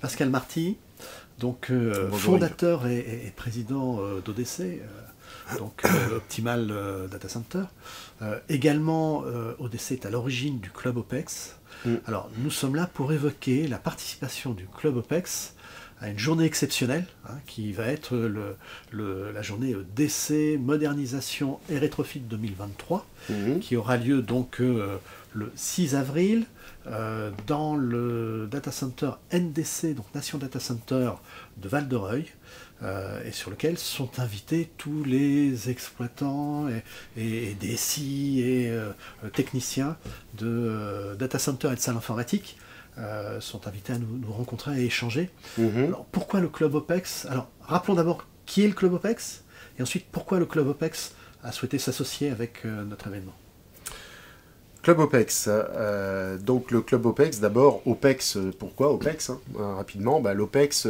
Pascal Marty, donc euh, fondateur et, et- et président euh, d'ODC, euh, donc Optimal Data Center. Également, ODC est à l'origine du Club OPEX. Mm. Alors, nous sommes là pour évoquer la participation du Club OPEX à une journée exceptionnelle, hein, qui va être le- le- la journée euh, DC, modernisation et rétrofit 2023 Mhm. qui aura lieu donc euh, le 6 avril euh, dans le data center NDC, donc Nation Data Center de Val-de-Reuil, euh, et sur lequel sont invités tous les exploitants et, et, et DSI et techniciens de data center et de salles informatiques. Euh, sont invités à nous, nous rencontrer et échanger. Mhm. Alors, pourquoi le Club OPEX? Alors, rappelons d'abord qui est le Club OPEX, et ensuite pourquoi le Club OPEX a souhaité s'associer avec euh, notre événement. Club OPEX. euh, donc le Club OPEX, d'abord, OPEX, euh, pourquoi OPEX hein, euh, Rapidement, bah, l'OPEX,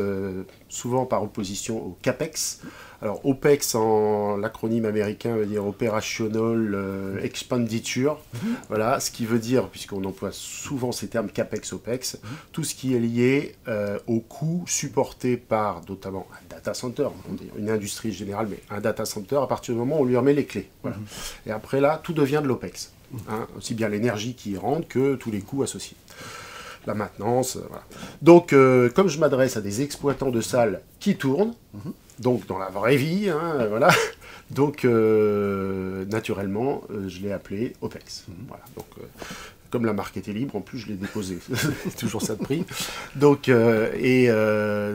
souvent par opposition au CAPEX. Alors OPEX, en l'acronyme américain, veut dire Operational Expenditure. Voilà, ce qui veut dire, puisqu'on emploie souvent ces termes CAPEX, OPEX, tout ce qui est lié aux coûts supportés par notamment un data center, dit une industrie générale, mais un data center, à partir du moment où on lui remet les clés. Et après là, tout devient de l'OPEX. Hein, aussi bien l'énergie qui y rentre que tous les coûts associés. La maintenance, euh, voilà. Donc, euh, comme je m'adresse à des exploitants de salles qui tournent, donc dans la vraie vie, hein, euh, voilà, donc euh, naturellement, euh, je l'ai appelé OPEX. Voilà, donc, comme la marque était libre, en plus je l'ai déposé. C'est toujours ça de prix. Donc, et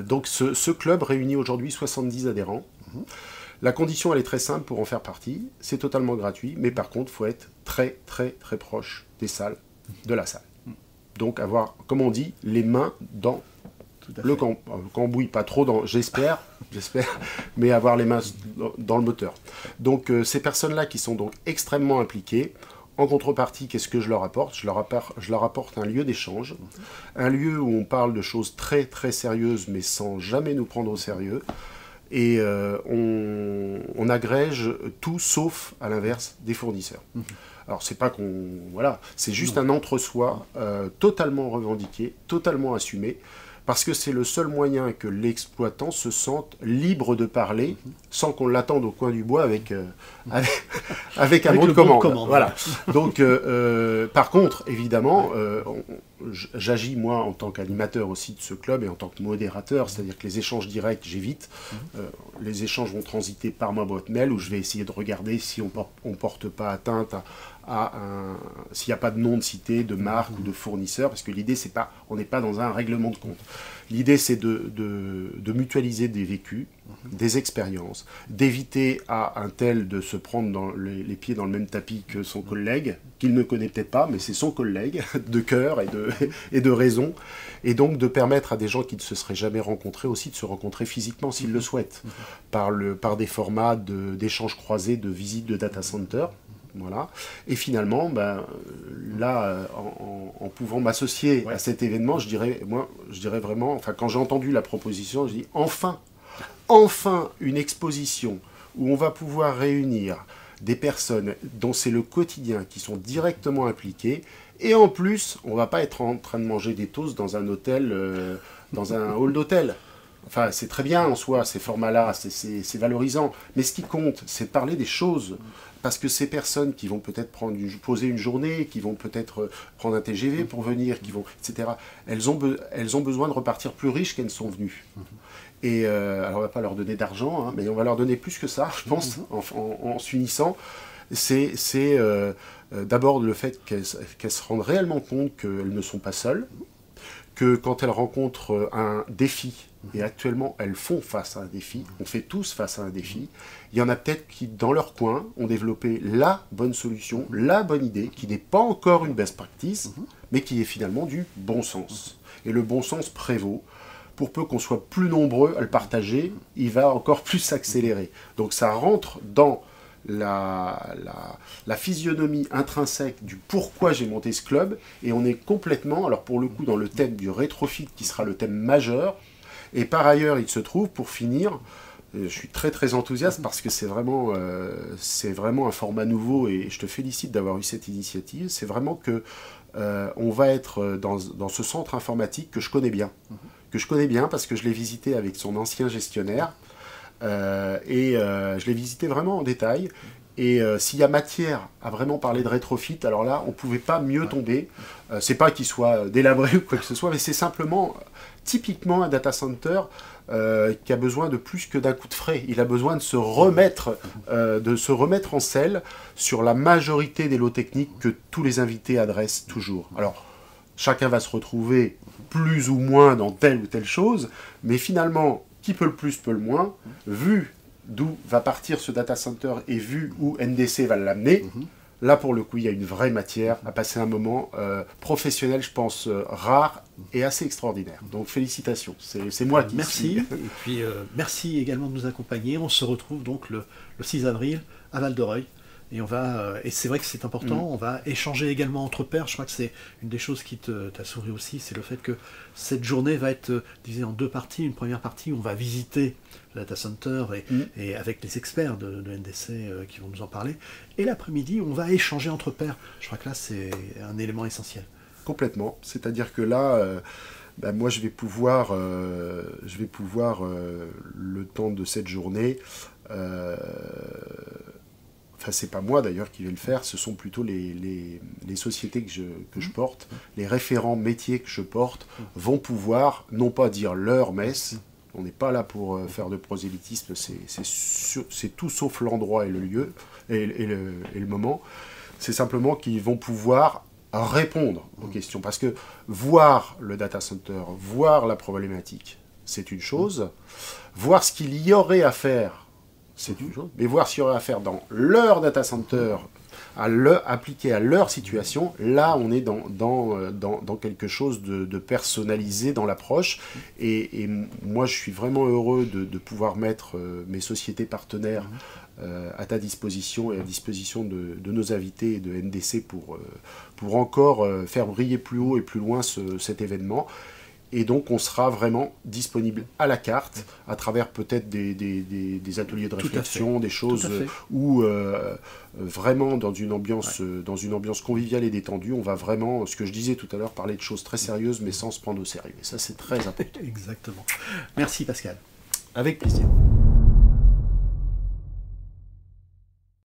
donc ce, ce club réunit aujourd'hui 70 adhérents. La condition, elle est très simple pour en faire partie. C'est totalement gratuit, mais par contre, il faut être très, très, très proche des salles, de la salle. Donc, avoir, comme on dit, les mains dans le cam- cambouis, pas trop dans, j'espère, j'espère, mais avoir les mains dans- dans le moteur. Donc, euh, ces personnes-là qui sont donc extrêmement impliquées, en contrepartie, qu'est-ce que je leur apporte? Je leur, apporte je leur apporte un lieu d'échange, un lieu où on parle de choses très très sérieuses, mais sans jamais nous prendre au sérieux. Et euh, on, on agrège tout sauf, à l'inverse, des fournisseurs. Alors c'est pas qu'on voilà, c'est juste un entre-soi euh, totalement revendiqué, totalement assumé, parce que c'est le seul moyen que l'exploitant se sente libre de parler sans qu'on l'attende au coin du bois avec euh, avec, avec un Avec bon de commande. commande. Voilà. Donc euh, euh, par contre, évidemment, euh, j'agis moi en tant qu'animateur aussi de ce club et en tant que modérateur, c'est-à-dire que les échanges directs, j'évite. Euh, les échanges vont transiter par ma boîte mail où je vais essayer de regarder si on por- on porte pas atteinte à, à un s'il n'y a pas de nom de cité, de marque ou de fournisseur, parce que l'idée c'est pas, on n'est pas dans un règlement de compte. L'idée c'est de, de- de mutualiser des vécus, des expériences, d'éviter à un tel de se prendre dans les, les pieds dans le même tapis que son collègue, qu'il ne connaît peut-être pas, mais c'est son collègue de cœur et de, et de raison, et donc de permettre à des gens qui ne se seraient jamais rencontrés aussi de se rencontrer physiquement s'ils le souhaitent, par, le, par des formats de- d'échanges croisés, de visites de data center. Voilà. Et finalement, ben, là, euh, en, en- en pouvant m'associer Ouais. à cet événement, je dirais, moi, je dirais vraiment, enfin, quand j'ai entendu la proposition, je dis enfin, enfin une exposition où on va pouvoir réunir des personnes dont c'est le quotidien, qui sont directement impliquées, et en plus, on va pas être en train de manger des toasts dans un hôtel, euh, dans un hall d'hôtel. Enfin, c'est très bien en soi, ces formats-là, c'est- valorisant. Mais ce qui compte, c'est de parler des choses. Parce que ces personnes qui vont peut-être prendre une- poser une journée, qui vont peut-être euh, prendre un TGV pour venir, qui vont, etc., elles ont, be- elles ont besoin de repartir plus riches qu'elles ne sont venues. Et euh, alors, on va pas leur donner d'argent, hein, mais on va leur donner plus que ça, je pense, en, en- en s'unissant. C'est euh, d'abord le fait qu'elles qu'elles se rendent réellement compte qu'elles ne sont pas seules, que quand elles rencontrent euh, un défi, et actuellement elles font face à un défi, on fait tous face à un défi, il y en a peut-être qui, dans leur coin, ont développé la bonne solution, la bonne idée, qui n'est pas encore une best practice, mais qui est finalement du bon sens. Et le bon sens prévaut. Pour peu qu'on soit plus nombreux à le partager, il va encore plus s'accélérer. Donc ça rentre dans la, la, la physionomie intrinsèque du pourquoi j'ai monté ce club, et on est complètement, alors pour le coup, dans le thème du rétrofit qui sera le thème majeur, et par ailleurs, il se trouve, pour finir, euh, je suis très très enthousiaste parce que c'est vraiment, euh, c'est vraiment un format nouveau et je te félicite d'avoir eu cette initiative. C'est vraiment que euh, on va être dans, dans ce centre informatique que je connais bien, que je connais bien parce que je l'ai visité avec son ancien gestionnaire. Et je l'ai visité vraiment en détail. Et s'il y a matière à vraiment parler de rétrofit, alors là, on ne pouvait pas mieux tomber. c'est pas qu'il soit délabré ou quoi que ce soit, mais c'est simplement typiquement un data center euh, qui a besoin de plus que d'un coup de frais. Il a besoin de se remettre, euh, de se remettre en selle sur la majorité des lots techniques que tous les invités adressent toujours. Alors, chacun va se retrouver plus ou moins dans telle ou telle chose, mais finalement, qui peut le plus peut le moins, vu d'où va partir ce data center et vu où NDC va l'amener. Là, pour le coup, il y a une vraie matière à passer un moment euh, professionnel, je pense, euh, rare et assez extraordinaire. Donc, félicitations. C'est moi qui Merci. Et puis, euh, merci également de nous accompagner. On se retrouve donc le, 6 avril à Val d'Oreuil. Et on va, et c'est vrai que c'est important, mm. on va échanger également entre pairs. Je crois que c'est une des choses qui t'a souri aussi, c'est le fait que cette journée va être divisée en deux parties. Une première partie, où on va visiter data center et, mm. et avec les experts de, NDC euh, qui vont nous en parler. Et l'après-midi, on va échanger entre pairs. Je crois que là, c'est un élément essentiel. Complètement. C'est-à-dire que là, euh, ben, moi, je vais pouvoir, euh, je vais pouvoir le temps de cette journée. Enfin, c'est pas moi d'ailleurs qui vais le faire, ce sont plutôt les, les, les sociétés que, je, que je, mm. porte, les référents métiers que je porte vont pouvoir non pas dire leur messe, on n'est pas là pour euh, faire de prosélytisme, c'est tout sauf l'endroit et le lieu et, le, moment. C'est simplement qu'ils vont pouvoir répondre aux questions. Parce que voir le data center, voir la problématique, c'est une chose. Voir ce qu'il y aurait à faire, c'est une chose. Mais voir qu'il y aurait à faire dans leur data center à appliqué à leur situation, là on est dans, dans, euh, dans, quelque chose de, personnalisé dans l'approche. Et, moi je suis vraiment heureux de, pouvoir mettre euh, mes sociétés partenaires euh, à ta disposition et à disposition de, nos invités et de NDC pour, pour encore faire briller plus haut et plus loin cet événement. Et donc, on sera vraiment disponible à la carte, à travers peut-être des, des, ateliers de réflexion, des choses où euh, vraiment dans une, ambiance, dans une ambiance conviviale et détendue, on va vraiment, ce que je disais tout à l'heure, parler de choses très sérieuses, mais sans se prendre au sérieux. Et ça, c'est très important. Exactement. Merci Pascal. Avec plaisir.